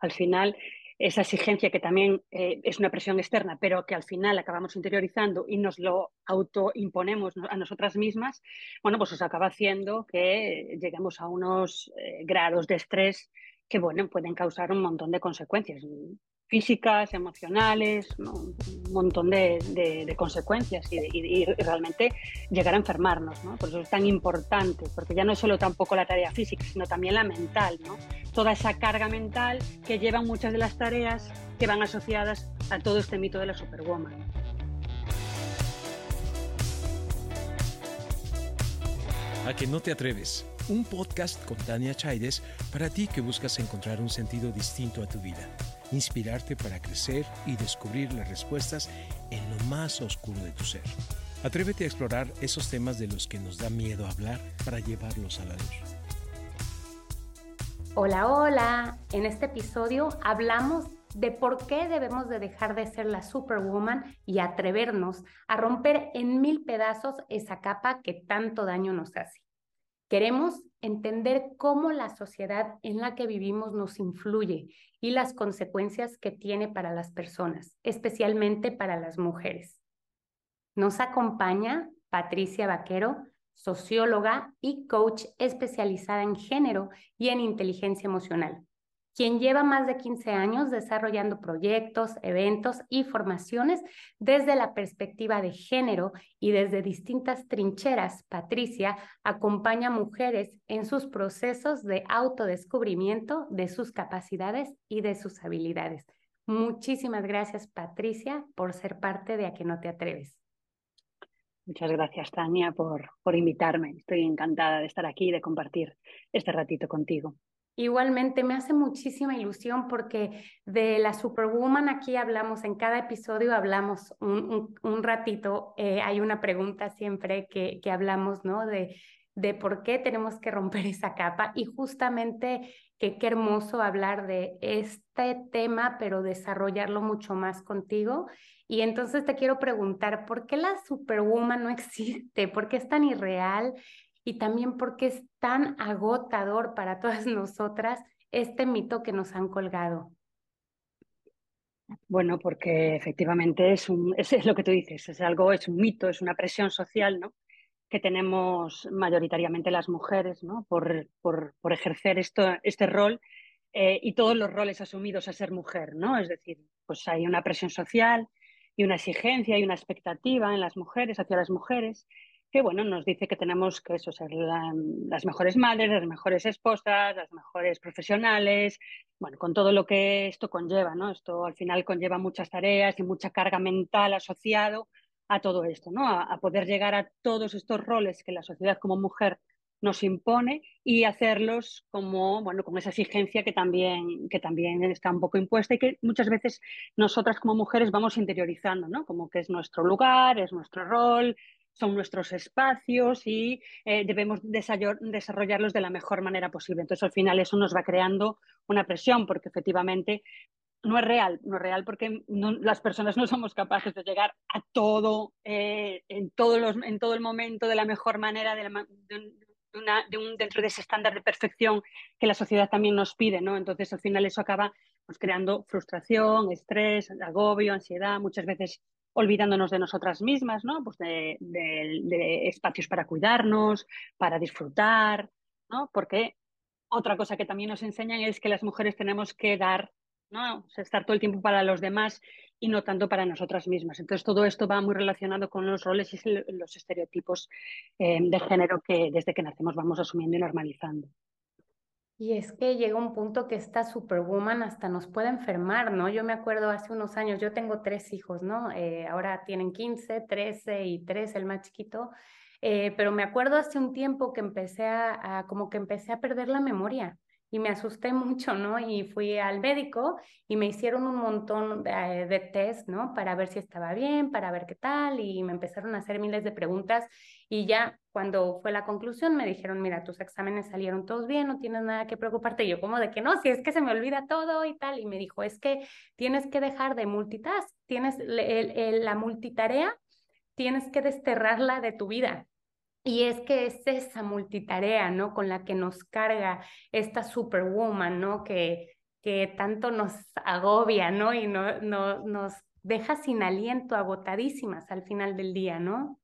Al final, esa exigencia que también eh, es una presión externa, pero que al final acabamos interiorizando y nos lo autoimponemos a nosotras mismas, bueno, pues os acaba haciendo que lleguemos a unos eh, grados de estrés que, bueno, pueden causar un montón de consecuencias físicas, emocionales, un montón de, consecuencias y, realmente llegar a enfermarnos. ¿no? Por eso es tan importante, porque ya no es solo tampoco la tarea física, sino también la mental, ¿no? toda esa carga mental que llevan muchas de las tareas que van asociadas a todo este mito de la superwoman. A que no te atreves. Un podcast con Tania Chaides para ti que buscas encontrar un sentido distinto a tu vida inspirarte para crecer y descubrir las respuestas en lo más oscuro de tu ser. Atrévete a explorar esos temas de los que nos da miedo hablar para llevarlos a la luz. Hola, hola. En este episodio hablamos de por qué debemos de dejar de ser la superwoman y atrevernos a romper en mil pedazos esa capa que tanto daño nos hace. Queremos entender cómo la sociedad en la que vivimos nos influye y las consecuencias que tiene para las personas, especialmente para las mujeres. Nos acompaña Patricia Vaquero, socióloga y coach especializada en género y en inteligencia emocional quien lleva más de 15 años desarrollando proyectos, eventos y formaciones desde la perspectiva de género y desde distintas trincheras. Patricia acompaña a mujeres en sus procesos de autodescubrimiento de sus capacidades y de sus habilidades. Muchísimas gracias, Patricia, por ser parte de A que no te atreves. Muchas gracias, Tania, por, por invitarme. Estoy encantada de estar aquí y de compartir este ratito contigo. Igualmente, me hace muchísima ilusión porque de la Superwoman aquí hablamos, en cada episodio hablamos un, ratito, eh, hay una pregunta siempre que, que hablamos, ¿no? De, de por qué tenemos que romper esa capa y justamente que qué hermoso hablar de este tema, pero desarrollarlo mucho más contigo. Y entonces te quiero preguntar, ¿por qué la Superwoman no existe? ¿Por qué es tan irreal? Y también porque es tan agotador para todas nosotras este mito que nos han colgado. Bueno, porque efectivamente es, un, es, lo que tú dices, es algo, es un mito, es una presión social, ¿no? que tenemos mayoritariamente las mujeres, ¿no? Por, por, por ejercer esto, este rol eh, y todos los roles asumidos a ser mujer, ¿no? Es decir, pues hay una presión social y una exigencia y una expectativa en las mujeres, hacia las mujeres, que bueno, nos dice que tenemos que eso, ser las mejores madres, las mejores esposas, las mejores profesionales, bueno, con todo lo que esto conlleva, ¿no? Esto al final conlleva muchas tareas y mucha carga mental asociado a todo esto, ¿no? A, poder llegar a todos estos roles que la sociedad como mujer nos impone y hacerlos como, bueno, con esa exigencia que también, que también está un poco impuesta y que muchas veces nosotras como mujeres vamos interiorizando, ¿no? Como que es nuestro lugar, es nuestro rol, son nuestros espacios y eh, debemos desarrollarlos de la mejor manera posible. Entonces, al final eso nos va creando una presión porque efectivamente no es real, no es real porque las personas no somos capaces de llegar a todo, eh, en, los, en todo el momento, de la mejor manera, de, un, dentro de ese estándar de perfección que la sociedad también nos pide, ¿no? Entonces, al final eso acaba pues, creando frustración, estrés, agobio, ansiedad, muchas veces olvidándonos de nosotras mismas, ¿no? Pues de, espacios para cuidarnos, para disfrutar, ¿no? Porque otra cosa que también nos enseñan es que las mujeres tenemos que dar, ¿no? estar todo el tiempo para los demás y no tanto para nosotras mismas. Entonces todo esto va muy relacionado con los roles y los estereotipos eh, de género que desde que nacemos vamos asumiendo y normalizando. Y es que llega un punto que esta superwoman hasta nos puede enfermar, ¿no? Yo me acuerdo hace unos años, yo tengo tres hijos, ¿no? Eh, ahora tienen 15, 13 y 3, el más chiquito. Eh, pero me acuerdo hace un tiempo que empecé a, como que empecé a perder la memoria y me asusté mucho, ¿no? Y fui al médico y me hicieron un montón de, de test, ¿no? Para ver si estaba bien, para ver qué tal, y me empezaron a hacer miles de preguntas y ya cuando fue la conclusión me dijeron, mira, tus exámenes salieron todos bien, no tienes nada que preocuparte. Y yo como de que no, si es que se me olvida todo y tal. Y me dijo, es que tienes que dejar de multitask, tienes la multitarea, tienes que desterrarla de tu vida. Y es que es esa multitarea, ¿no? Con la que nos carga esta superwoman, ¿no? Que, que tanto nos agobia, ¿no? Y no, no, nos deja sin aliento, agotadísimas al final del día, ¿no?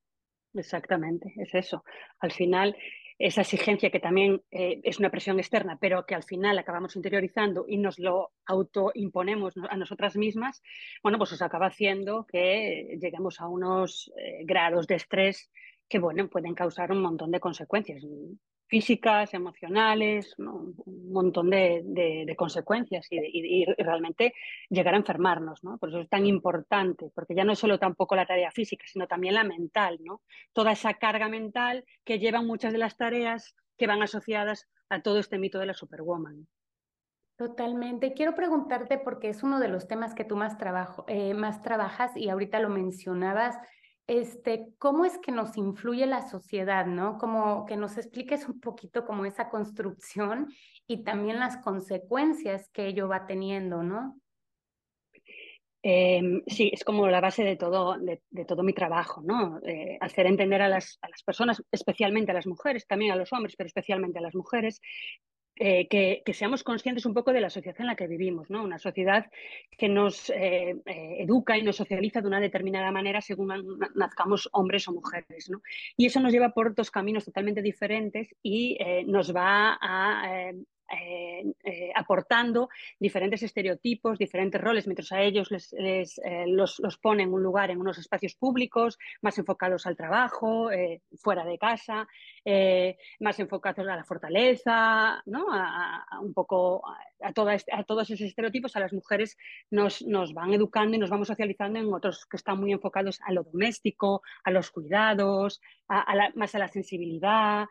Exactamente, es eso. Al final, esa exigencia que también eh, es una presión externa, pero que al final acabamos interiorizando y nos lo autoimponemos a nosotras mismas, bueno, pues os acaba haciendo que lleguemos a unos eh, grados de estrés que, bueno, pueden causar un montón de consecuencias físicas, emocionales, un montón de, consecuencias y, realmente llegar a enfermarnos. ¿no? Por eso es tan importante, porque ya no es solo tampoco la tarea física, sino también la mental, ¿no? toda esa carga mental que llevan muchas de las tareas que van asociadas a todo este mito de la superwoman. Totalmente. Quiero preguntarte, porque es uno de los temas que tú más, trabajo, eh, más trabajas y ahorita lo mencionabas, este, ¿cómo es que nos influye la sociedad, no? Como que nos expliques un poquito como esa construcción y también las consecuencias que ello va teniendo, ¿no? Em, sí, es como la base de todo, de, todo mi trabajo, ¿no? Eh, hacer entender a las, a las, personas, especialmente a las mujeres, también a los hombres, pero especialmente a las mujeres, eh, que, seamos conscientes un poco de la sociedad en la que vivimos, ¿no? Una sociedad que nos eh, eh, educa y nos socializa de una determinada manera según nazcamos hombres o mujeres, ¿no? Y eso nos lleva por dos caminos totalmente diferentes y nos va a eh, eh, aportando diferentes estereotipos, diferentes roles, mientras a ellos les, eh, los, los un lugar, en unos espacios públicos, más enfocados al trabajo, fuera de casa, más enfocados a la fortaleza, ¿no? a, un poco a, toda, a, todos esos estereotipos, a las mujeres nos, nos van educando y nos vamos socializando en otros que están muy enfocados a lo doméstico, a los cuidados, más a la sensibilidad,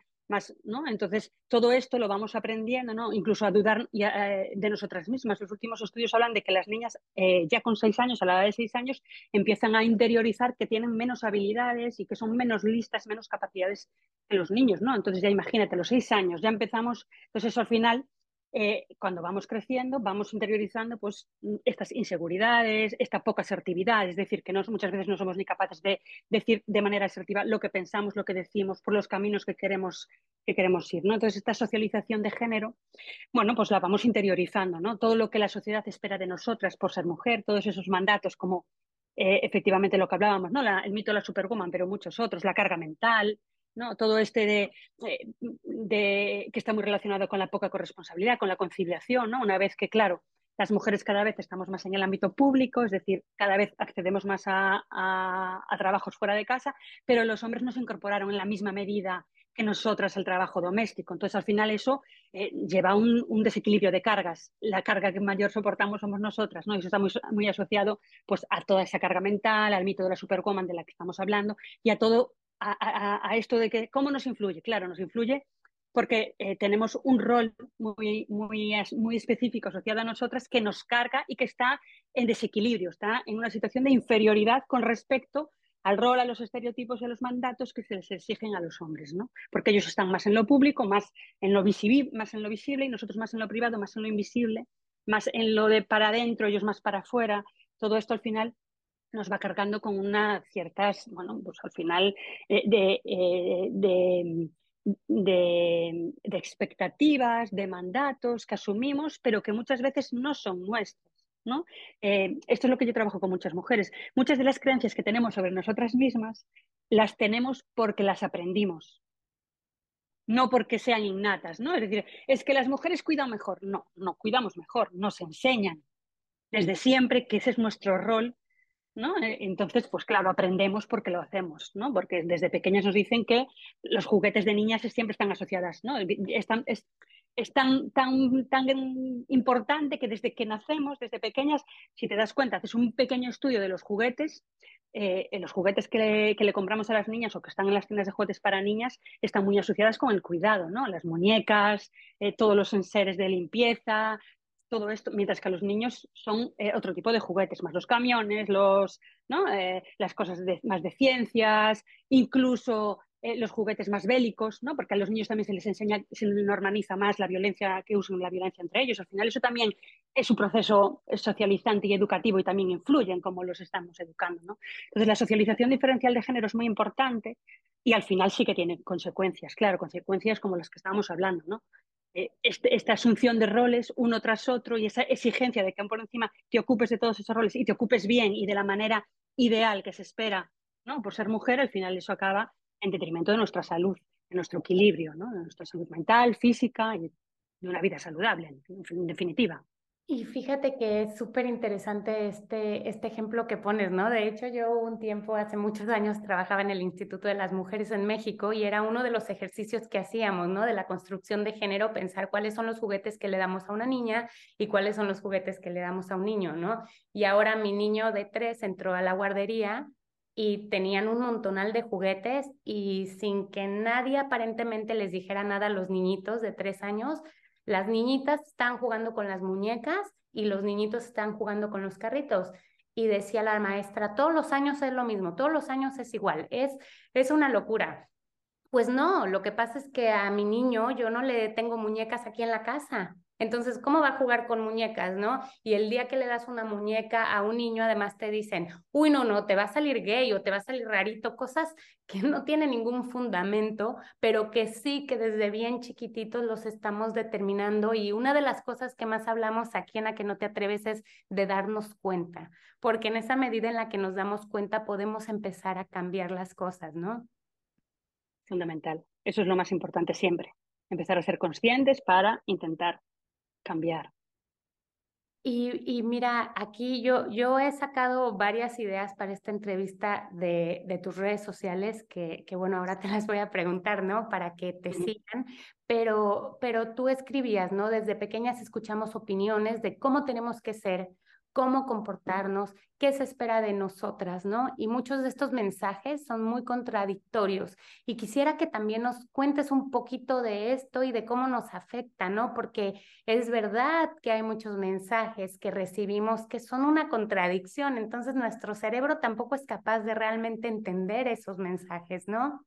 ¿no? Entonces, todo esto lo vamos aprendiendo, ¿no? Incluso a dudar eh, de nosotras mismas. Los últimos estudios hablan de que las niñas eh, ya con seis años, a la edad de seis años, empiezan a interiorizar que tienen menos habilidades y que son menos listas, menos capacidades que los niños, ¿no? Entonces ya imagínate, los seis años ya empezamos, entonces eso al final eh, cuando vamos creciendo, vamos interiorizando pues, estas inseguridades, esta poca asertividad, es decir, que no, muchas veces no somos ni capaces de decir de manera asertiva lo que pensamos, lo que decimos, por los caminos que queremos, que queremos ir. ¿no? Entonces, esta socialización de género, bueno, pues la vamos interiorizando, ¿no? Todo lo que la sociedad espera de nosotras por ser mujer, todos esos mandatos como eh, efectivamente lo que hablábamos, ¿no? el mito de la superwoman, pero muchos otros, la carga mental, ¿no? Todo este de, eh, de, que está muy relacionado con la poca corresponsabilidad, con la conciliación, ¿no? Una vez que, claro, las mujeres cada vez estamos más en el ámbito público, es decir, cada vez accedemos más a, a, trabajos fuera de casa, pero los hombres no se incorporaron en la misma medida que nosotras al trabajo doméstico. Entonces, al final eso eh, lleva un, un, desequilibrio de cargas. La carga que mayor soportamos somos nosotras, ¿no? Y eso está muy, muy asociado pues, a toda esa carga mental, al mito de la supercoman de la que estamos hablando y a todo a, esto de que cómo nos influye. Claro, nos influye porque eh, tenemos un rol muy, muy, muy específico asociado a nosotras que nos carga y que está en desequilibrio, está en una situación de inferioridad con respecto al rol, a los estereotipos y a los mandatos que se les exigen a los hombres, ¿no? Porque ellos están más en lo público, más en lo, visible, más en lo visible y nosotros más en lo privado, más en lo invisible, más en lo de para adentro, ellos más para afuera. Todo esto al final nos va cargando con unas ciertas, bueno, pues al final eh, eh, de, de, expectativas, de mandatos que asumimos, pero que muchas veces no son nuestros. ¿no? Eh, esto es lo que yo trabajo con muchas mujeres. Muchas de las creencias que tenemos sobre nosotras mismas las tenemos porque las aprendimos, no porque sean innatas, ¿no? Es decir, es que las mujeres cuidan mejor. No, no cuidamos mejor, nos enseñan desde siempre que ese es nuestro rol ¿no? Eh, entonces, pues claro, aprendemos porque lo hacemos, ¿no? Porque desde pequeñas nos dicen que los juguetes de niñas siempre están asociadas, ¿no? Es tan, es, tan, tan, tan importante que desde que nacemos, desde pequeñas, si te das cuenta, haces un pequeño estudio de los juguetes, eh, los juguetes que le, compramos a las niñas o que están en las tiendas de juguetes para niñas están muy asociadas con el cuidado, ¿no? Las muñecas, eh, todos los enseres de limpieza, todo esto, mientras que a los niños son eh, otro tipo de juguetes, más los camiones, los, ¿no? Eh, las cosas más de ciencias, incluso eh, los juguetes más bélicos, ¿no? porque a los niños también se les enseña, se les normaliza más la violencia, que usan la violencia entre ellos. Al final eso también es un proceso socializante y educativo y también influye en cómo los estamos educando. ¿no? Entonces la socialización diferencial de género es muy importante y al final sí que tiene consecuencias, claro, consecuencias como las que estábamos hablando, ¿no? Eh, este, esta asunción de roles uno tras otro y esa exigencia de que por encima te ocupes de todos esos roles y te ocupes bien y de la manera ideal que se espera ¿no? por ser mujer, al final eso acaba en detrimento de nuestra salud, de nuestro equilibrio, ¿no? de nuestra salud mental, física y de una vida saludable, en definitiva. Y fíjate que es súper interesante este, este ejemplo que pones, ¿no? De hecho, yo un tiempo, hace muchos años, trabajaba en el Instituto de las Mujeres en México y era uno de los ejercicios que hacíamos, ¿no? De la construcción de género, pensar cuáles son los juguetes que le damos a una niña y cuáles son los juguetes que le damos a un niño, ¿no? Y ahora mi niño de tres entró a la guardería y tenían un montonal de juguetes y sin que nadie aparentemente les dijera nada a los niñitos de tres años, las niñitas están jugando con las muñecas y los niñitos están jugando con los carritos. Y decía la maestra, todos los años es lo mismo, todos los años es igual, es, es una locura. Pues no, lo que pasa es que a mi niño yo no le tengo muñecas aquí en la casa. Entonces, ¿cómo va a jugar con muñecas, no? Y el día que le das una muñeca a un niño, además te dicen, uy, no, no, te va a salir gay o te va a salir rarito, cosas que no tienen ningún fundamento, pero que sí que desde bien chiquititos los estamos determinando. Y una de las cosas que más hablamos aquí en la que no te atreves es de darnos cuenta, porque en esa medida en la que nos damos cuenta podemos empezar a cambiar las cosas, ¿no? Fundamental. Eso es lo más importante siempre. Empezar a ser conscientes para intentar cambiar. Y, mira, aquí yo, yo he sacado varias ideas para esta entrevista de, de tus redes sociales, que, que, bueno, ahora te las voy a preguntar, ¿no? Para que te sigan, pero, pero tú escribías, ¿no? Desde pequeñas escuchamos opiniones de cómo tenemos que ser, cómo comportarnos, qué se espera de nosotras, ¿no? Y muchos de estos mensajes son muy contradictorios. Y quisiera que también nos cuentes un poquito de esto y de cómo nos afecta, ¿no? Porque es verdad que hay muchos mensajes que recibimos que son una contradicción, entonces nuestro cerebro tampoco es capaz de realmente entender esos mensajes, ¿no?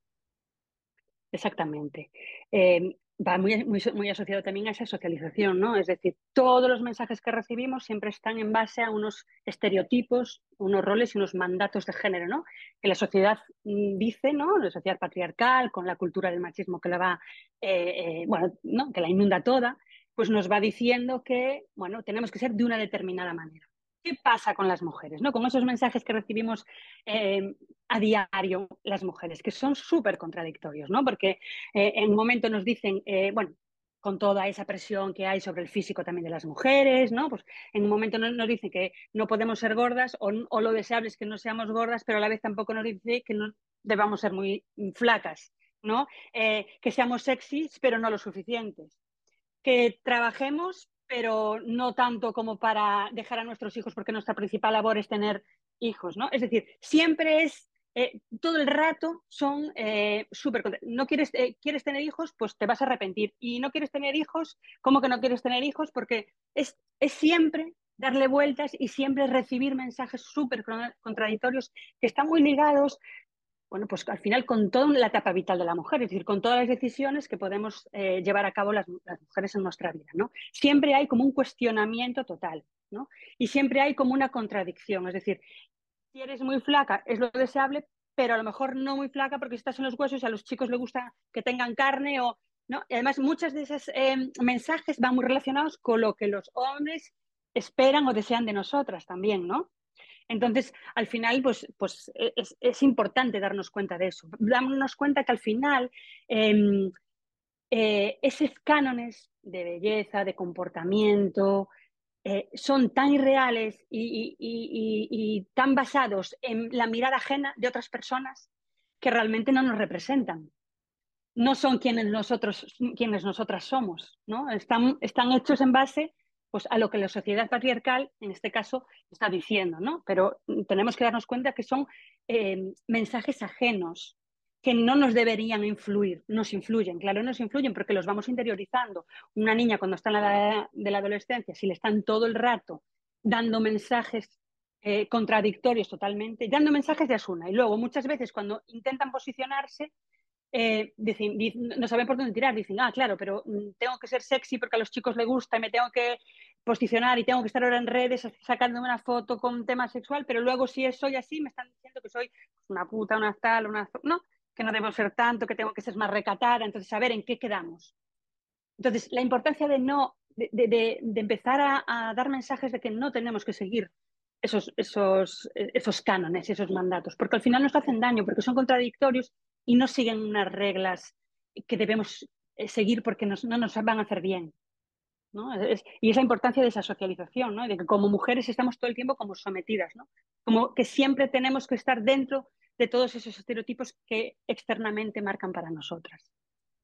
Exactamente. Eh, va muy, muy, muy, asociado también a esa socialización, ¿no? Es decir, todos los mensajes que recibimos siempre están en base a unos estereotipos, unos roles y unos mandatos de género, ¿no? Que la sociedad mm, dice, ¿no? La sociedad patriarcal, con la cultura del machismo que la va, eh, eh, bueno, ¿no? Que la inunda toda, pues nos va diciendo que, bueno, tenemos que ser de una determinada manera. ¿Qué pasa con las mujeres? ¿no? Con esos mensajes que recibimos eh, a diario las mujeres, que son súper contradictorios, ¿no? Porque eh, en un momento nos dicen, eh, bueno, con toda esa presión que hay sobre el físico también de las mujeres, ¿no? Pues en un momento nos, dicen que no podemos ser gordas o, o, lo deseable es que no seamos gordas, pero a la vez tampoco nos dice que no debamos ser muy flacas, ¿no? que seamos sexys, pero no lo suficientes. Que trabajemos, pero no tanto como para dejar a nuestros hijos, porque nuestra principal labor es tener hijos, ¿no? Es decir, siempre es, eh, todo el rato son eh, súper... No quieres, eh, quieres tener hijos, pues te vas a arrepentir. Y no quieres tener hijos, ¿cómo que no quieres tener hijos? Porque es, es siempre darle vueltas y siempre recibir mensajes súper contradictorios que están muy ligados bueno, pues al final con toda la etapa vital de la mujer, es decir, con todas las decisiones que podemos eh, llevar a cabo las, mujeres en nuestra vida, ¿no? Siempre hay como un cuestionamiento total, ¿no? Y siempre hay como una contradicción, es decir, si eres muy flaca es lo deseable, pero a lo mejor no muy flaca porque estás en los huesos y a los chicos les gusta que tengan carne o, ¿no? Y además muchos de esos em, mensajes van muy relacionados con lo que los hombres esperan o desean de nosotras también, ¿no? Entonces, al final, pues, pues e, es, importante darnos cuenta de eso. Darnos cuenta que al final em, eh, esos cánones de belleza, de comportamiento, eh, son tan irreales y, tan basados en la mirada ajena de otras personas que realmente no nos representan. No son quienes nosotros, quienes nosotras somos, ¿no? Están, están hechos en base pues a lo que la sociedad patriarcal, en este caso, está diciendo, ¿no? Pero tenemos que darnos cuenta que son eh, mensajes ajenos que no nos deberían influir, nos influyen, claro, nos influyen porque los vamos interiorizando. Una niña cuando está en la edad de la adolescencia, si le están todo el rato dando mensajes eh, contradictorios totalmente, dando mensajes de Asuna, y luego muchas veces cuando intentan posicionarse, eh, no saben por dónde tirar, dicen, ah, claro, pero mm, tengo que ser sexy porque a los chicos les gusta y me tengo que posicionar y tengo que estar ahora en redes sacando una foto con tema sexual, pero luego si soy así me están diciendo que soy una puta, una tal, una... No, que no debo ser tanto, que tengo que ser más recatada. Entonces, a ver, ¿en qué quedamos? Entonces, la importancia de no, de, empezar a, dar mensajes de que no tenemos que seguir esos, esos, esos cánones, esos mandatos, porque al final nos hacen daño, porque son contradictorios y no siguen unas reglas que debemos eh, seguir porque no nos van a hacer bien. ¿no? y esa importancia de esa socialización, ¿no? de que como mujeres estamos todo el tiempo como sometidas, ¿no? como que siempre tenemos que estar dentro de todos esos estereotipos que externamente marcan para nosotras.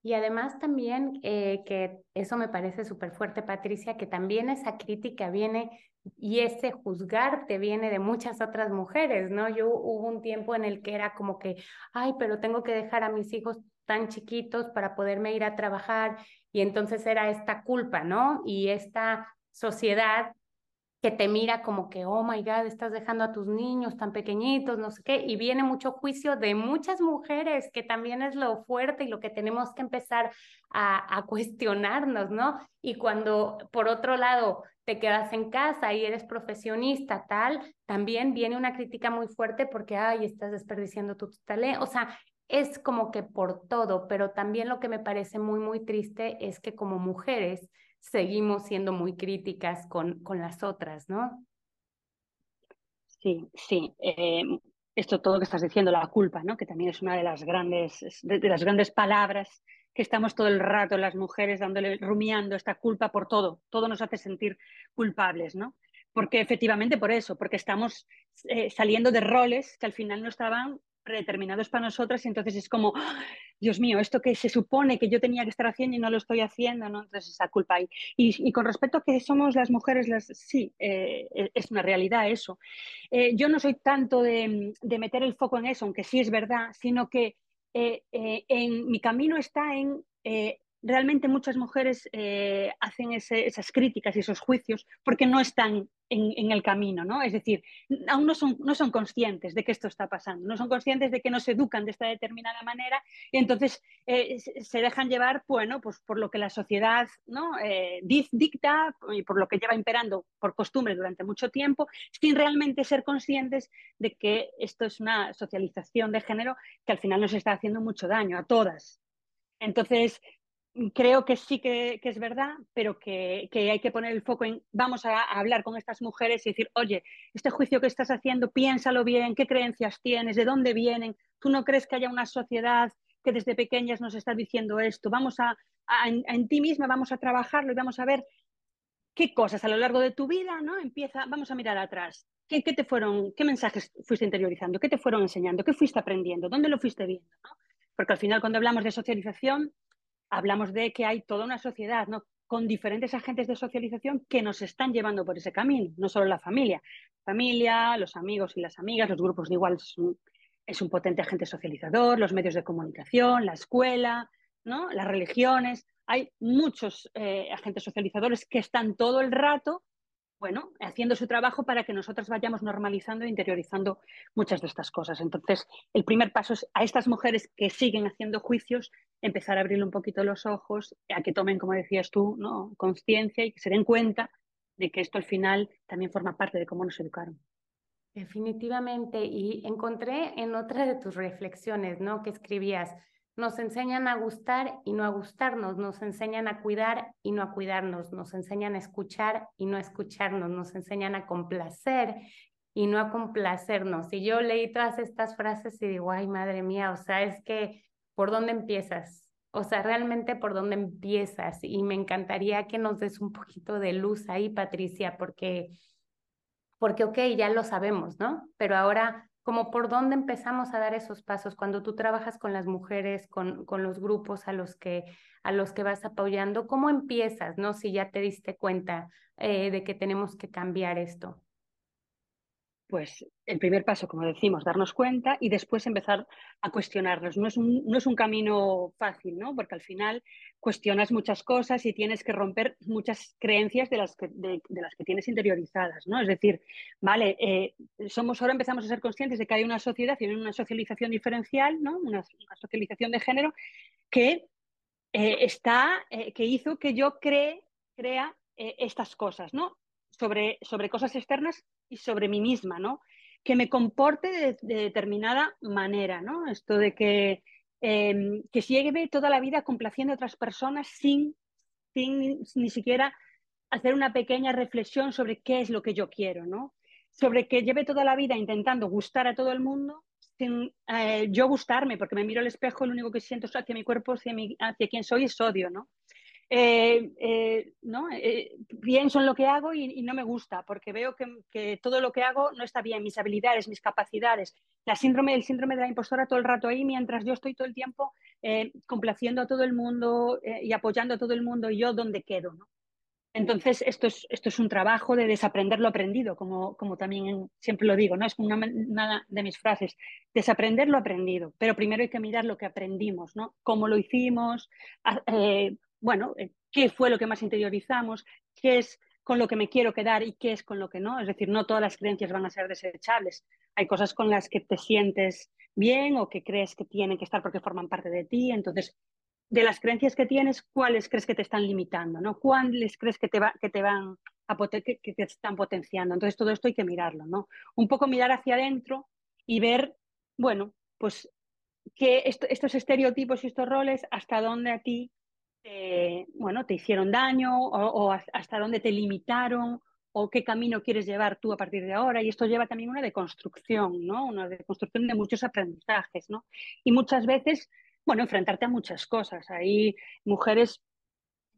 Y además también, eh, que eso me parece súper fuerte, Patricia, que también esa crítica viene y ese juzgarte viene de muchas otras mujeres, ¿no? Yo hubo un tiempo en el que era como que, ay, pero tengo que dejar a mis hijos tan chiquitos para poderme ir a trabajar y entonces era esta culpa, ¿no? Y esta sociedad que te mira como que, oh my God, estás dejando a tus niños tan pequeñitos, no sé qué, y viene mucho juicio de muchas mujeres, que también es lo fuerte y lo que tenemos que empezar a, a cuestionarnos, ¿no? Y cuando, por otro lado, te quedas en casa y eres profesionista, tal, también viene una crítica muy fuerte porque, ay, estás desperdiciando tu talento, o sea, es como que por todo, pero también lo que me parece muy, muy triste es que como mujeres, seguimos siendo muy críticas con, con las otras, ¿no? Sí, sí. Eh, esto todo que estás diciendo, la culpa, ¿no? Que también es una de las grandes, de, las grandes palabras que estamos todo el rato las mujeres dándole, rumiando esta culpa por todo. Todo nos hace sentir culpables, ¿no? Porque efectivamente por eso, porque estamos eh, saliendo de roles que al final no estaban predeterminados para nosotras y entonces es como, Dios mío, esto que se supone que yo tenía que estar haciendo y no lo estoy haciendo. Entonces esa culpa ahí. Y, con respecto a que somos las mujeres, sí, eh, es una realidad eso. Eh, yo no soy tanto de, meter el foco en eso, aunque sí es verdad, sino que eh, en mi camino está en realmente muchas mujeres hacen esas críticas y esos juicios porque no están en, el camino, ¿no? Es decir, aún no son, no son conscientes de que esto está pasando, no son conscientes de que no se educan de esta determinada manera y entonces eh, se dejan llevar, bueno, pues por lo que la sociedad ¿no? Eh, dicta y por lo que lleva imperando por costumbre durante mucho tiempo, sin realmente ser conscientes de que esto es una socialización de género que al final nos está haciendo mucho daño a todas. Entonces, creo que sí que, es verdad, pero que, hay que poner el foco en, vamos a, hablar con estas mujeres y decir, oye, este juicio que estás haciendo, piénsalo bien, qué creencias tienes, de dónde vienen, tú no crees que haya una sociedad que desde pequeñas nos está diciendo esto, vamos a, en, ti misma, vamos a trabajarlo y vamos a ver qué cosas a lo largo de tu vida, ¿no? Empieza, vamos a mirar atrás. ¿Qué, te fueron, qué mensajes fuiste interiorizando? ¿Qué te fueron enseñando? ¿Qué fuiste aprendiendo? ¿Dónde lo fuiste viendo? Porque al final cuando hablamos de socialización, hablamos de que hay toda una sociedad, ¿no? con diferentes agentes de socialización que nos están llevando por ese camino, no solo la familia. Familia, los amigos y las amigas, los grupos de igual es un, potente agente socializador, los medios de comunicación, la escuela, ¿no? las religiones. Hay muchos eh, agentes socializadores que están todo el rato bueno, haciendo su trabajo para que nosotras vayamos normalizando e interiorizando muchas de estas cosas. Entonces, el primer paso es a estas mujeres que siguen haciendo juicios, empezar a abrirle un poquito los ojos, a que tomen, como decías tú, ¿no? conciencia y que se den cuenta de que esto al final también forma parte de cómo nos educaron. Definitivamente, y encontré en otra de tus reflexiones, ¿no? Que escribías, nos enseñan a gustar y no a gustarnos, nos enseñan a cuidar y no a cuidarnos, nos enseñan a escuchar y no a escucharnos, nos enseñan a complacer y no a complacernos. Y yo leí todas estas frases y digo, ay, madre mía, o sea, es que, ¿por dónde empiezas? O sea, realmente por dónde empiezas. Y me encantaría que nos des un poquito de luz ahí, Patricia, porque, porque, ok, ya lo sabemos, ¿no? Pero ahora como por dónde empezamos a dar esos pasos cuando tú trabajas con las mujeres, con, con los grupos a los, que, a los que vas apoyando, ¿cómo empiezas, no? Si ya te diste cuenta eh, de que tenemos que cambiar esto pues el primer paso, como decimos, darnos cuenta y después empezar a cuestionarnos. No es un, no es un camino fácil, ¿no? Porque al final cuestionas muchas cosas y tienes que romper muchas creencias de las que, de, las que tienes interiorizadas, ¿no? Es decir, vale, eh, somos ahora empezamos a ser conscientes de que hay una sociedad y una socialización diferencial, ¿no? Una, socialización de género que eh, está, eh, que hizo que yo cree, crea estas cosas, ¿no? Sobre, sobre cosas externas y sobre mí misma, ¿no? Que me comporte de, determinada manera, ¿no? Esto de que, eh, que llegue toda la vida complaciendo a otras personas sin sin ni siquiera hacer una pequeña reflexión sobre qué es lo que yo quiero, ¿no? Sobre que lleve toda la vida intentando gustar a todo el mundo sin eh, yo gustarme, porque me miro al espejo y lo único que siento hacia mi cuerpo, hacia, mi, hacia quién soy, es odio, ¿no? Eh, eh, ¿no? Pienso en lo que hago y, no me gusta, porque veo que, todo lo que hago no está bien, mis habilidades, mis capacidades. La síndrome, el síndrome de la impostora todo el rato ahí, mientras yo estoy todo el tiempo complaciendo a todo el mundo y apoyando a todo el mundo, y yo dónde quedo. Entonces, esto es, esto es un trabajo de desaprender lo aprendido, como, como también siempre lo digo, ¿no? Es una, una, de mis frases, desaprender lo aprendido, pero primero hay que mirar lo que aprendimos, ¿no? Cómo lo hicimos, eh, bueno, eh, qué fue lo que más interiorizamos, qué es con lo que me quiero quedar y qué es con lo que no. Es decir, no todas las creencias van a ser desechables. Hay cosas con las que te sientes bien o que crees que tienen que estar porque forman parte de ti. Entonces, de las creencias que tienes, cuáles crees que te están limitando, ¿no? ¿Cuáles crees que te, va, que te van a que, te están potenciando? Entonces todo esto hay que mirarlo, ¿no? Un poco mirar hacia adentro y ver, bueno, pues que estos estereotipos y estos roles, hasta dónde a ti, bueno, te hicieron daño o, hasta dónde te limitaron o qué camino quieres llevar tú a partir de ahora. Y esto lleva también una deconstrucción, ¿no? Una deconstrucción de muchos aprendizajes, ¿no? Y muchas veces bueno, enfrentarte a muchas cosas. Hay mujeres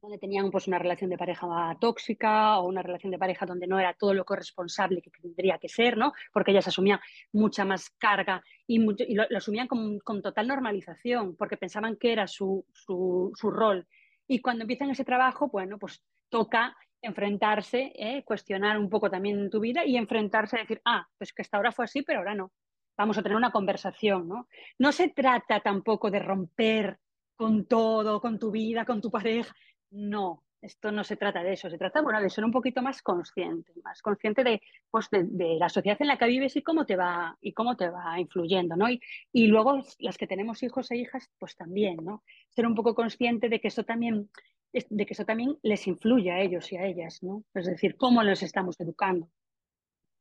donde tenían pues una relación de pareja tóxica o una relación de pareja donde no era todo lo corresponsable que tendría que ser, ¿no? Porque ellas asumían mucha más carga y, lo, asumían con, total normalización porque pensaban que era su, su, rol. Y cuando empiezan ese trabajo, bueno, pues toca enfrentarse, ¿eh? cuestionar un poco también tu vida y enfrentarse a decir, ah, pues que hasta ahora fue así, pero ahora no vamos a tener una conversación, ¿no? No se trata tampoco de romper con todo, con tu vida, con tu pareja. No, esto no se trata de eso, se trata bueno, de ser un poquito más consciente, más consciente de, pues, de, la sociedad en la que vives y cómo te va, y cómo te va influyendo, ¿no? Y, y, luego las que tenemos hijos e hijas, pues también, ¿no? Ser un poco consciente de que eso también, de que eso también les influye a ellos y a ellas, ¿no? Es decir, cómo los estamos educando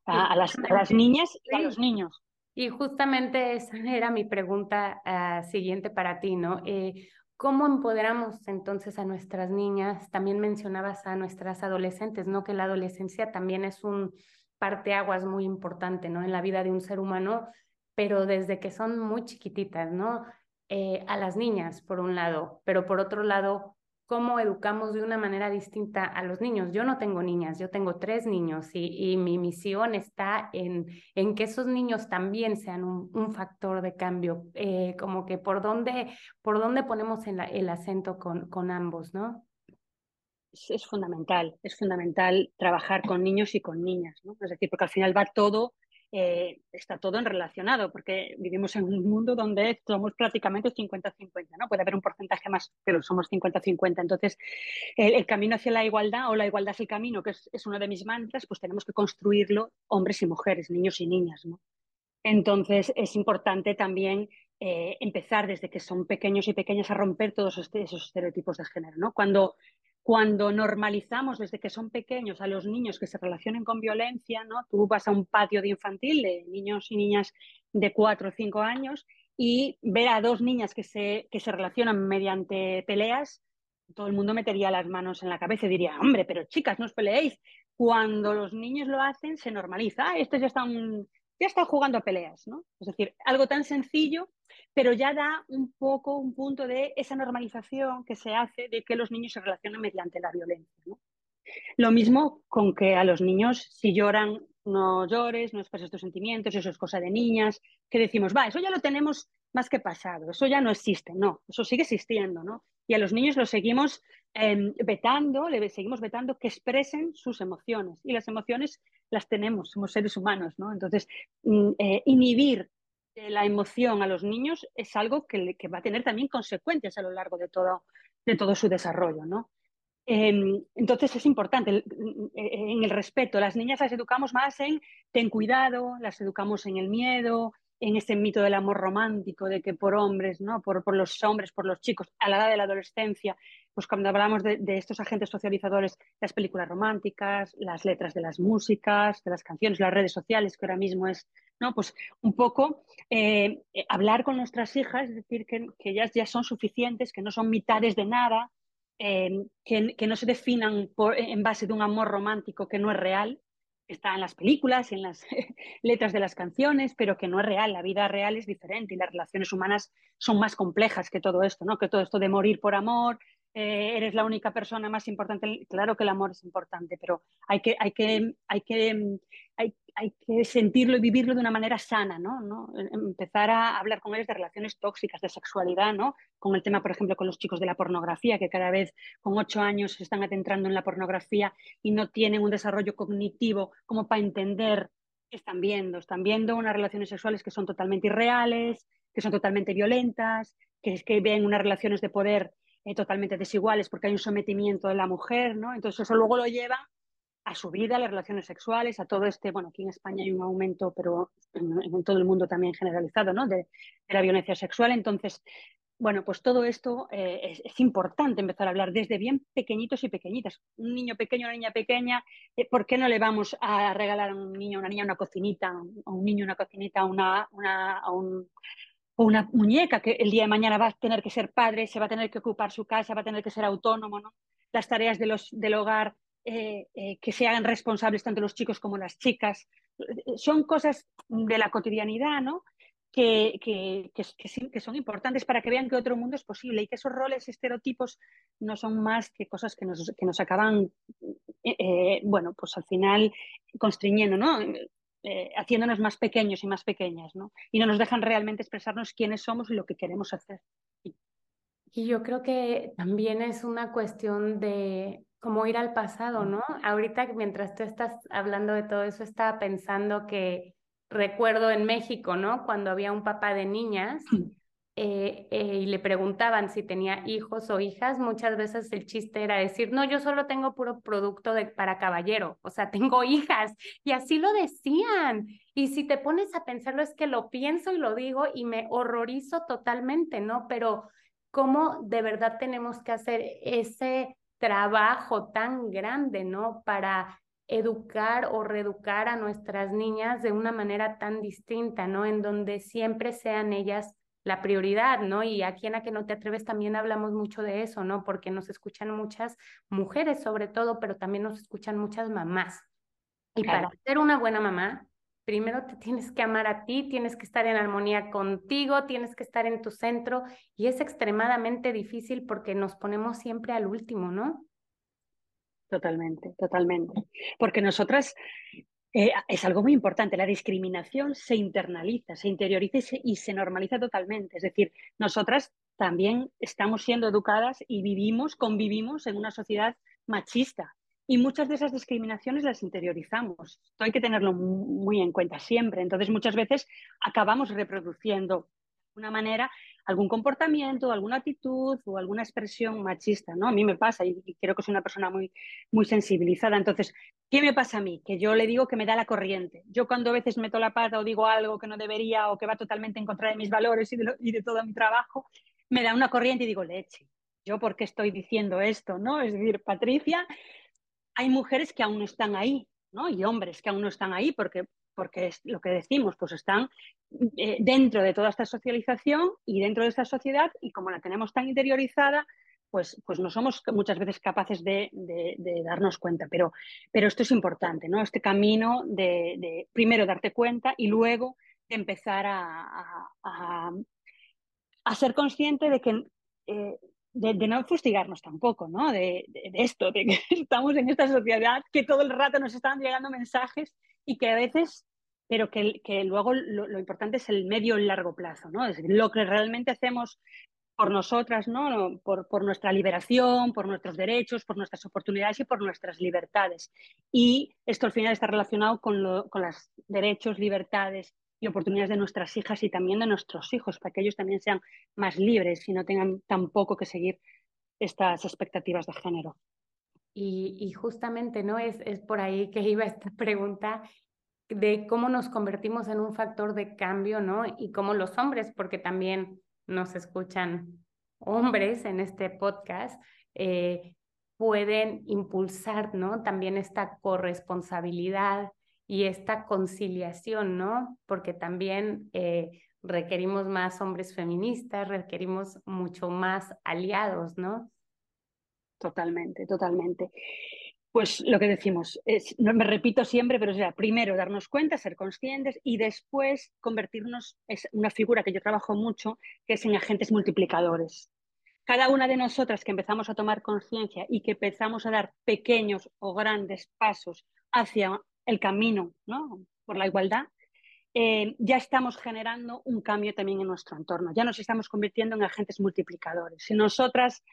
a, las, a las niñas y a los niños. Y justamente esa era mi pregunta ah, siguiente para ti, ¿no? Eh, ¿Cómo empoderamos entonces a nuestras niñas? También mencionabas a nuestras adolescentes, ¿no? Que la adolescencia también es un parteaguas muy importante, ¿no? En la vida de un ser humano, pero desde que son muy chiquititas, ¿no? Eh, a las niñas, por un lado, pero por otro lado, cómo educamos de una manera distinta a los niños. Yo no tengo niñas, yo tengo tres niños y, mi misión está en, en, que esos niños también sean un, factor de cambio, eh, como que por dónde, por dónde ponemos el acento con, con ambos, ¿no? Es, fundamental, es fundamental trabajar con niños y con niñas, ¿no? Es decir, porque al final va todo eh, está todo en relacionado, porque vivimos en un mundo donde somos prácticamente 50-50, ¿no? Puede haber un porcentaje más, pero somos 50-50. Entonces, el, camino hacia la igualdad o la igualdad es el camino, que es, uno de mis mantras, pues tenemos que construirlo hombres y mujeres, niños y niñas. Entonces, es importante también eh, empezar desde que son pequeños y pequeñas a romper todos esos estereotipos de género, ¿no? Cuando cuando normalizamos desde que son pequeños a los niños que se relacionen con violencia, ¿no? Tú vas a un patio de infantil de niños y niñas de 4 o 5 años y ver a dos niñas que se, que se relacionan mediante peleas, todo el mundo metería las manos en la cabeza y diría, hombre, pero chicas, no os peleéis. Cuando los niños lo hacen, se normaliza, ah, estos ya están, ya están jugando a peleas, ¿no? Es decir, algo tan sencillo pero ya da un poco un punto de esa normalización que se hace de que los niños se relacionan mediante la violencia. Lo mismo con que a los niños, si lloran, no llores, no expreses tus sentimientos, eso es cosa de niñas, que decimos, va, eso ya lo tenemos más que pasado, eso ya no existe, no, eso sigue existiendo, ¿no? Y a los niños los seguimos eh, vetando, le seguimos vetando que expresen sus emociones, y las emociones las tenemos, somos seres humanos, ¿no? Entonces, mm, eh, inhibir la emoción a los niños es algo que, va a tener también consecuencias a lo largo de todo, de todo su desarrollo, ¿no? Em, entonces es importante en el respeto. Las niñas las educamos más en ten cuidado, las educamos en el miedo, en ese mito del amor romántico, de que por hombres, ¿no? por, por los hombres, por los chicos, a la edad de la adolescencia, pues cuando hablamos de, estos agentes socializadores, las películas románticas, las letras de las músicas, de las canciones, las redes sociales, que ahora mismo es, ¿no? Pues un poco eh, hablar con nuestras hijas, es decir, que, ellas ya son suficientes, que no son mitades de nada, eh, que, que, no se definan por, en base de un amor romántico que no es real, está en las películas y en las letras de las canciones, pero que no es real. La vida real es diferente y las relaciones humanas son más complejas que todo esto, ¿no? Que todo esto de morir por amor, eh, eres la única persona más importante. Claro que el amor es importante, pero hay que, hay que, hay que, hay, hay que sentirlo y vivirlo de una manera sana, ¿no? ¿no? Empezar a hablar con ellos de relaciones tóxicas, de sexualidad, ¿no? Con el tema, por ejemplo, con los chicos de la pornografía, que cada vez con ocho años se están adentrando en la pornografía y no tienen un desarrollo cognitivo como para entender qué están viendo. Están viendo unas relaciones sexuales que son totalmente irreales, que son totalmente violentas, que es que ven unas relaciones de poder eh, totalmente desiguales porque hay un sometimiento de la mujer, ¿no? Entonces eso luego lo lleva a su vida, a las relaciones sexuales, a todo este, bueno, aquí en España hay un aumento, pero en, todo el mundo también generalizado, ¿no? De, la violencia sexual. Entonces, bueno, pues todo esto eh, es, importante empezar a hablar desde bien pequeñitos y pequeñitas. Un niño pequeño, una niña pequeña, eh, ¿por qué no le vamos a regalar a un niño, una niña una cocinita, a un niño una cocinita, una, una, una muñeca que el día de mañana va a tener que ser padre, se va a tener que ocupar su casa, va a tener que ser autónomo, ¿no? Las tareas de los, del hogar, eh, eh, que se hagan responsables tanto los chicos como las chicas. Son cosas de la cotidianidad, ¿no? Que, que, que, que, son importantes para que vean que otro mundo es posible y que esos roles, estereotipos, no son más que cosas que nos, nos acaban, eh, eh bueno, pues al final constriñendo, ¿no? eh, haciéndonos más pequeños y más pequeñas, ¿no? Y no nos dejan realmente expresarnos quiénes somos y lo que queremos hacer. Y yo creo que también es una cuestión de cómo ir al pasado, ¿no? Ahorita mientras tú estás hablando de todo eso, estaba pensando que recuerdo en México, ¿no? Cuando había un papá de niñas eh, eh, y le preguntaban si tenía hijos o hijas, muchas veces el chiste era decir, no, yo solo tengo puro producto de, para caballero, o sea, tengo hijas, y así lo decían. Y si te pones a pensarlo, es que lo pienso y lo digo y me horrorizo totalmente, ¿no? Pero cómo de verdad tenemos que hacer ese trabajo tan grande, ¿no? Para educar o reeducar a nuestras niñas de una manera tan distinta, ¿no? En donde siempre sean ellas la prioridad, ¿no? Y aquí en A que no te atreves también hablamos mucho de eso, ¿no? Porque nos escuchan muchas mujeres sobre todo, pero también nos escuchan muchas mamás. Y claro. para ser una buena mamá, primero te tienes que amar a ti, tienes que estar en armonía contigo, tienes que estar en tu centro y es extremadamente difícil porque nos ponemos siempre al último, ¿no? Totalmente, totalmente. Porque nosotras eh, es algo muy importante. La discriminación se internaliza, se interioriza y se, y se, normaliza totalmente. Es decir, nosotras también estamos siendo educadas y vivimos, convivimos en una sociedad machista. Y muchas de esas discriminaciones las interiorizamos. Esto hay que tenerlo muy en cuenta siempre. Entonces, muchas veces acabamos reproduciendo de una manera algún comportamiento, alguna actitud o alguna expresión machista, ¿no? A mí me pasa y creo que soy una persona muy, muy sensibilizada. Entonces, ¿qué me pasa a mí? Que yo le digo que me da la corriente. Yo cuando a veces meto la pata o digo algo que no debería o que va totalmente en contra de mis valores y de, lo, y de todo mi trabajo, me da una corriente y digo, leche, ¿yo por qué estoy diciendo esto? ¿no? Es decir, Patricia, hay mujeres que aún no están ahí, ¿no? Y hombres que aún no están ahí porque porque es lo que decimos, pues están eh, dentro de toda esta socialización y dentro de esta sociedad y como la tenemos tan interiorizada, pues, pues no somos muchas veces capaces de, darnos cuenta. Pero, pero, esto es importante, ¿no? Este camino de, primero darte cuenta y luego empezar a, a ser consciente de que eh, de, no fustigarnos tampoco, ¿no? De, de, esto, de que estamos en esta sociedad, que todo el rato nos están llegando mensajes y que a veces, pero que, que luego lo, importante es el medio y largo plazo, ¿no? Es lo que realmente hacemos por nosotras, ¿no? Por, por, nuestra liberación, por nuestros derechos, por nuestras oportunidades y por nuestras libertades. Y esto al final está relacionado con, con los derechos, libertades y oportunidades de nuestras hijas y también de nuestros hijos, para que ellos también sean más libres y no tengan tampoco que seguir estas expectativas de género. Y, y justamente, ¿no? Es, es por ahí que iba esta pregunta de cómo nos convertimos en un factor de cambio, ¿no? Y cómo los hombres, porque también nos escuchan hombres en este podcast, eh, pueden impulsar, ¿no? También esta corresponsabilidad y esta conciliación, ¿no? Porque también eh, requerimos más hombres feministas, requerimos mucho más aliados, ¿no? Totalmente, totalmente. Pues lo que decimos, es, no me repito siempre, pero sea, primero darnos cuenta, ser conscientes y después convertirnos, es una figura que yo trabajo mucho, que es en agentes multiplicadores. Cada una de nosotras que empezamos a tomar conciencia y que empezamos a dar pequeños o grandes pasos hacia el camino ¿no? por la igualdad, eh, ya estamos generando un cambio también en nuestro entorno, ya nos estamos convirtiendo en agentes multiplicadores. Si nosotras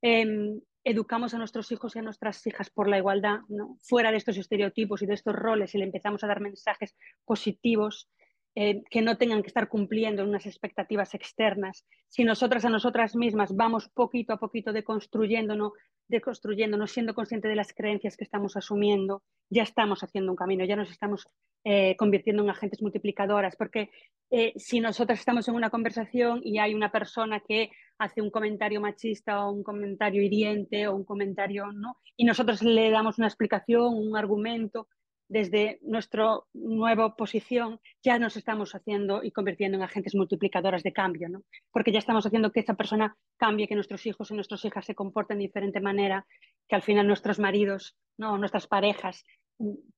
em, educamos a nuestros hijos y a nuestras hijas por la igualdad, fuera de estos estereotipos y de estos roles, y le empezamos a dar mensajes positivos, eh, que no tengan que estar cumpliendo unas expectativas externas. Si nosotras a nosotras mismas vamos poquito a poquito deconstruyéndonos, deconstruyéndonos, siendo conscientes de las creencias que estamos asumiendo, ya estamos haciendo un camino, ya nos estamos eh, convirtiendo en agentes multiplicadoras, porque eh, si nosotras estamos en una conversación y hay una persona que hace un comentario machista o un comentario hiriente o un comentario, ¿no? Y nosotros le damos una explicación, un argumento, desde nuestra nueva posición ya nos estamos haciendo y convirtiendo en agentes multiplicadoras de cambio, ¿no? porque ya estamos haciendo que esa persona cambie, que nuestros hijos y nuestras hijas se comporten de diferente manera, que al final nuestros maridos, ¿no? nuestras parejas,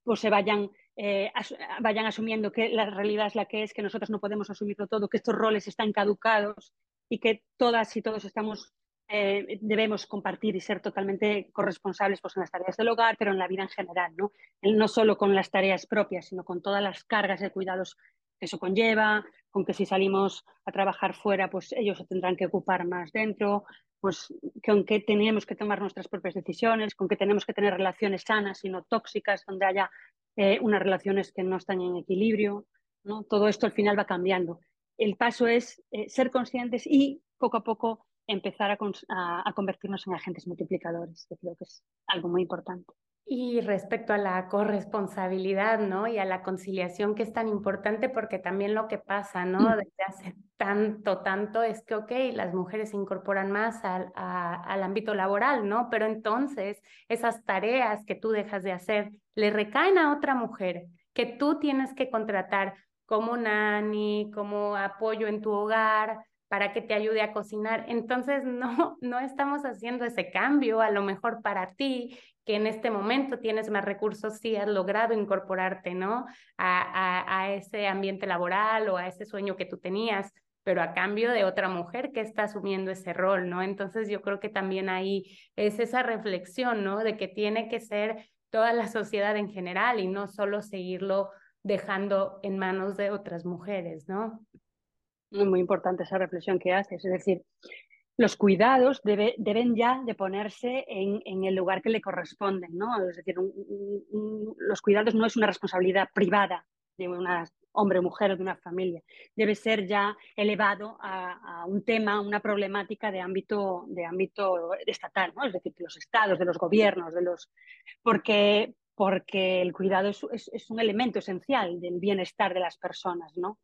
pues se vayan, eh, vayan asumiendo que la realidad es la que es, que nosotros no podemos asumirlo todo, que estos roles están caducados y que todas y todos estamos eh, debemos compartir y ser totalmente corresponsables pues, en las tareas del hogar, pero en la vida en general, ¿no? no solo con las tareas propias, sino con todas las cargas de cuidados que eso conlleva, con que si salimos a trabajar fuera, pues ellos se tendrán que ocupar más dentro, pues con que tenemos que tomar nuestras propias decisiones, con que tenemos que tener relaciones sanas y no tóxicas, donde haya eh, unas relaciones que no están en equilibrio, ¿no? Todo esto al final va cambiando. El paso es eh, ser conscientes y poco a poco empezar a, convertirnos en agentes multiplicadores, que creo que es algo muy importante. Y respecto a la corresponsabilidad, ¿no? Y a la conciliación que es tan importante porque también lo que pasa, ¿no? Mm. Desde hace tanto, tanto es que, ok, las mujeres se incorporan más al, al ámbito laboral, ¿no? Pero entonces esas tareas que tú dejas de hacer le recaen a otra mujer que tú tienes que contratar como nani, como apoyo en tu hogar, para que te ayude a cocinar. Entonces, no, no estamos haciendo ese cambio, a lo mejor para ti, que en este momento tienes más recursos, sí has logrado incorporarte, ¿no? A, a, ese ambiente laboral o a ese sueño que tú tenías, pero a cambio de otra mujer que está asumiendo ese rol, ¿no? Entonces, yo creo que también ahí es esa reflexión, ¿no? De que tiene que ser toda la sociedad en general y no solo seguirlo dejando en manos de otras mujeres, ¿no? Muy importante esa reflexión que haces. Es decir, los cuidados deben ya de ponerse en, el lugar que le corresponden, ¿no? Es decir, los cuidados no es una responsabilidad privada de una hombre mujer o de una familia. Debe ser ya elevado a, un tema, una problemática de ámbito, de ámbito estatal, ¿no? Es decir, de los estados, de los gobiernos, de los... Porque, porque el cuidado es, un elemento esencial del bienestar de las personas, ¿no?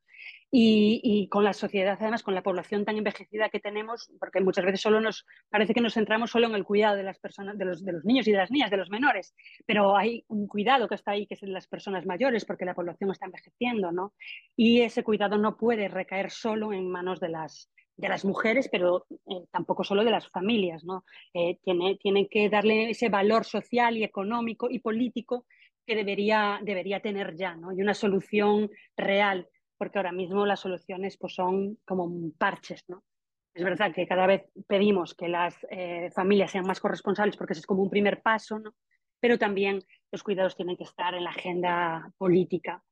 Y, con la sociedad, además, con la población tan envejecida que tenemos, porque muchas veces solo nos parece que nos centramos solo en el cuidado de las personas, de los, de los niños y de las niñas, de los menores, pero hay un cuidado que está ahí, que es de las personas mayores, porque la población está envejeciendo, ¿no? Y ese cuidado no puede recaer solo en manos de las, de las mujeres, pero eh, tampoco solo de las familias, ¿no? Eh, tiene, tiene que darle ese valor social y económico y político que debería, debería tener ya, ¿no? Y una solución real porque ahora mismo las soluciones pues, son como parches, ¿no? Es verdad que cada vez pedimos que las eh, familias sean más corresponsables porque ese es como un primer paso, ¿no? Pero también los cuidados tienen que estar en la agenda política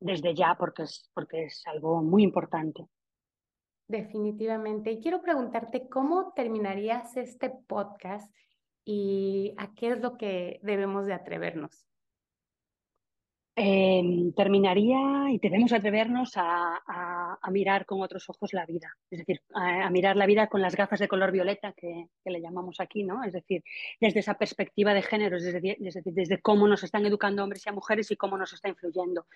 desde ya porque es, porque es algo muy importante. Definitivamente. Y quiero preguntarte, ¿cómo terminarías este podcast y a qué es lo que debemos de atrevernos? Em, terminaría y debemos atrevernos a, mirar con otros ojos la vida, es decir, a, mirar la vida con las gafas de color violeta que, le llamamos aquí, ¿no? Es decir, desde esa perspectiva de género, desde, desde, cómo nos están educando hombres y a mujeres y cómo nos está influyendo.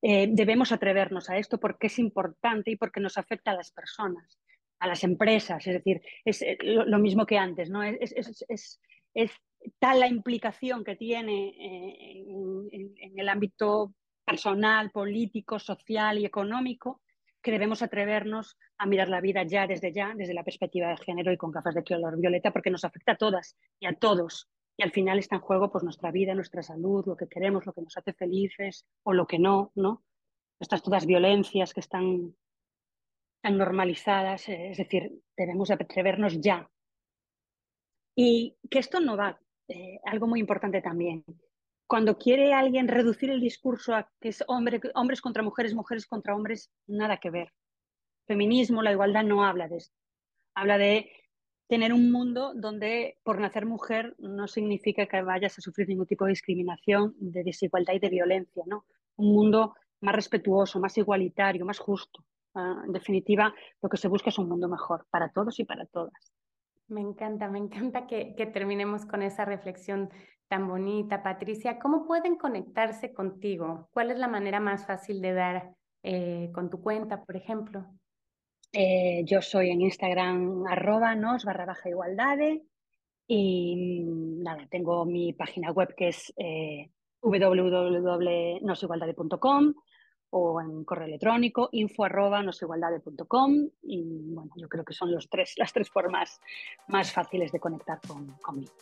Eh, debemos atrevernos a esto porque es importante y porque nos afecta a las personas, a las empresas, es decir, es eh, lo, mismo que antes, ¿no? es, es tal la implicación que tiene eh, en, el ámbito personal, político, social y económico, que debemos atrevernos a mirar la vida ya desde ya, desde la perspectiva de género y con gafas de color violeta, porque nos afecta a todas y a todos. Y al final está en juego pues, nuestra vida, nuestra salud, lo que queremos, lo que nos hace felices o lo que no, ¿no? Estas todas violencias que están tan normalizadas, eh, es decir, debemos atrevernos ya. Y que esto no va, eh, algo muy importante también, cuando quiere alguien reducir el discurso a que es hombre, hombres contra mujeres, mujeres contra hombres, nada que ver. Feminismo, la igualdad no habla de esto. Habla de tener un mundo donde por nacer mujer no significa que vayas a sufrir ningún tipo de discriminación, de desigualdad y de violencia, ¿no? Un mundo más respetuoso, más igualitario, más justo. Ah, en definitiva, lo que se busca es un mundo mejor para todos y para todas. Me encanta, me encanta que, que terminemos con esa reflexión tan bonita, Patricia. ¿Cómo pueden conectarse contigo? ¿Cuál es la manera más fácil de dar eh, con tu cuenta, por ejemplo? Eh, yo soy en Instagram arroba nos barra baja igualdades y mm, nada, tengo mi página web que es eh, www.nosigualdade.com o en correo electrónico info arroba nosigualdade.com y bueno, yo creo que son los tres, las tres formas más fáciles de conectar con, conmigo.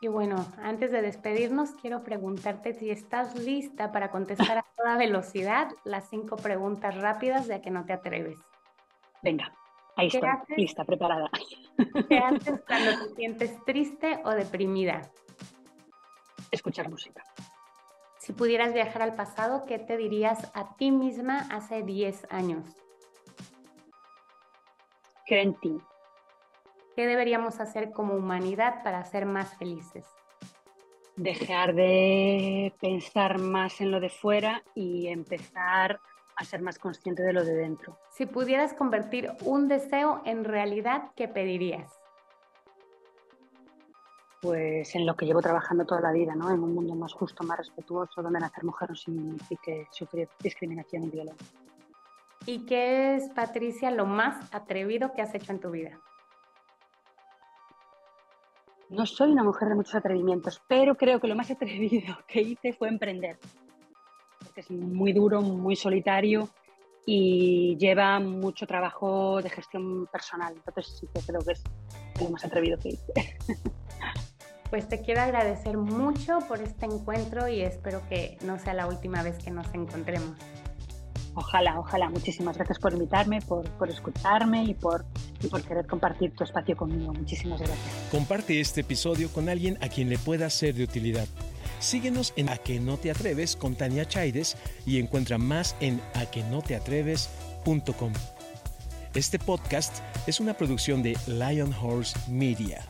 Y bueno, antes de despedirnos, quiero preguntarte si estás lista para contestar a toda velocidad las cinco preguntas rápidas de que no te atreves. Venga, ahí estoy, lista, preparada. ¿Qué haces cuando te sientes triste o deprimida? Escuchar música. Si pudieras viajar al pasado, ¿qué te dirías a ti misma hace 10 años? Creo en ti. ¿Qué deberíamos hacer como humanidad para ser más felices? Dejar de pensar más en lo de fuera y empezar a ser más consciente de lo de dentro. Si pudieras convertir un deseo en realidad, ¿qué pedirías? Pues en lo que llevo trabajando toda la vida, ¿no? En un mundo más justo, más respetuoso, donde nacer mujer no signifique sufrir discriminación y violencia. ¿Y qué es, Patricia, lo más atrevido que has hecho en tu vida? No soy una mujer de muchos atrevimientos, pero creo que lo más atrevido que hice fue emprender. Porque es muy duro, muy solitario y lleva mucho trabajo de gestión personal. Entonces sí que creo que es lo más atrevido que hice. Pues te quiero agradecer mucho por este encuentro y espero que no sea la última vez que nos encontremos. Ojalá, ojalá. Muchísimas gracias por invitarme, por, por escucharme y por, y por querer compartir tu espacio conmigo. Muchísimas gracias. Comparte este episodio con alguien a quien le pueda ser de utilidad. Síguenos en A que no te atreves con Tania Chaides y encuentra más en aquenoteatreves.com. Este podcast es una producción de Lion Horse Media.